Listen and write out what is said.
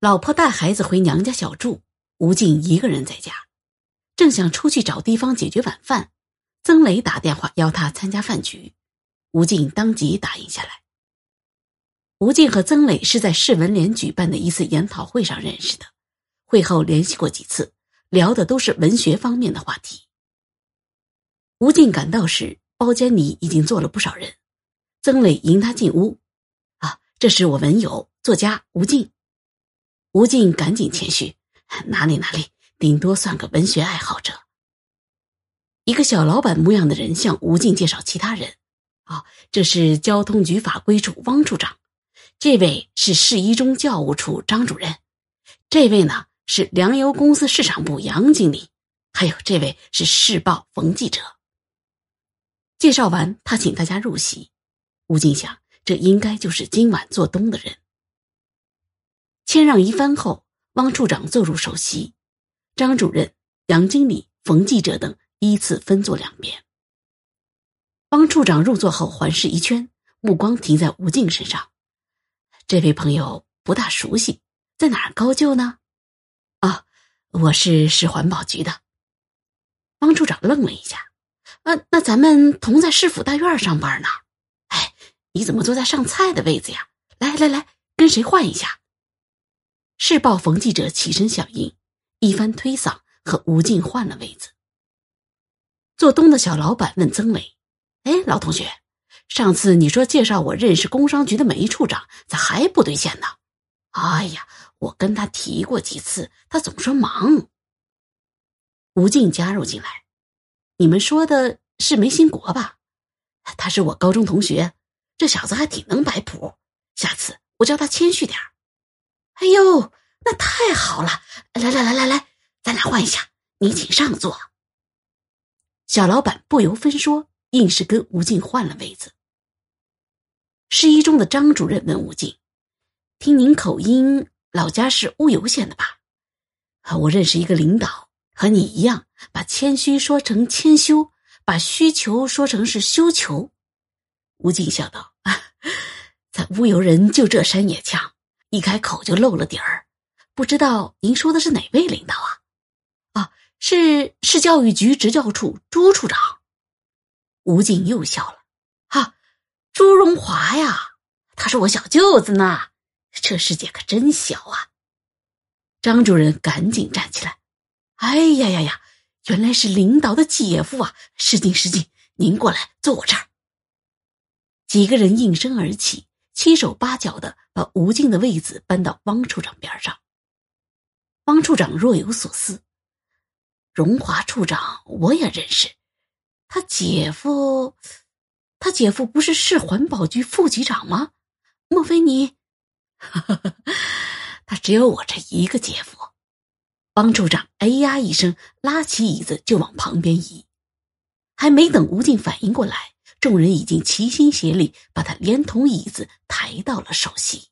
老婆带孩子回娘家小住，吴静一个人在家，正想出去找地方解决晚饭，曾磊打电话邀他参加饭局，吴静当即答应下来。吴静和曾磊是在市文联举办的一次研讨会上认识的，会后联系过几次，聊的都是文学方面的话题。吴静赶到时，包间里已经坐了不少人，曾磊迎他进屋，啊，这是我文友作家吴静。吴静赶紧谦虚：“哪里哪里，顶多算个文学爱好者。”一个小老板模样的人向吴静介绍其他人：“啊，这是交通局法规处汪处长，这位是市一中教务处张主任，这位呢是粮油公司市场部杨经理，还有这位是市报冯记者。”介绍完，他请大家入席。吴静想，这应该就是今晚做东的人。谦让一番后，汪处长坐入首席，张主任、杨经理、冯记者等依次分坐两边。汪处长入座后环视一圈，目光停在吴静身上。这位朋友不大熟悉，在哪儿高就呢？啊，我是市环保局的。汪处长愣了一下，啊，那咱们同在市府大院上班呢。哎，你怎么坐在上菜的位子呀？来来来，跟谁换一下？市报冯记者起身响应，一番推搡，和吴静换了位子。做东的小老板问曾伟：“哎，老同学，上次你说介绍我认识工商局的梅处长，咋还不兑现呢？”“哎呀，我跟他提过几次，他总说忙。”吴静加入进来：“你们说的是梅新国吧？他是我高中同学，这小子还挺能摆谱。下次我叫他谦虚点儿。”哎呦，那太好了！来来来来来，咱俩换一下，你请上座。小老板不由分说，硬是跟吴静换了位子。市一中的张主任问吴静：“听您口音，老家是乌尤县的吧？”我认识一个领导，和你一样，把谦虚说成谦修，把需求说成是修求。吴静笑道：“ 啊咱乌尤人就这山野腔。”一开口就露了底儿，不知道您说的是哪位领导啊？啊，是市教育局职教处朱处长。吴静又笑了，哈，朱荣华呀，他是我小舅子呢。这世界可真小啊！张主任赶紧站起来，哎呀呀呀，原来是领导的姐夫啊！失敬失敬，您过来坐我这儿。几个人应声而起。七手八脚的把吴静的位子搬到汪处长边上。汪处长若有所思：“荣华处长我也认识，他姐夫，他姐夫不是市环保局副局长吗？莫非你？” 他只有我这一个姐夫。汪处长哎呀一声，拉起椅子就往旁边移，还没等吴静反应过来。众人已经齐心协力，把他连同椅子抬到了首席。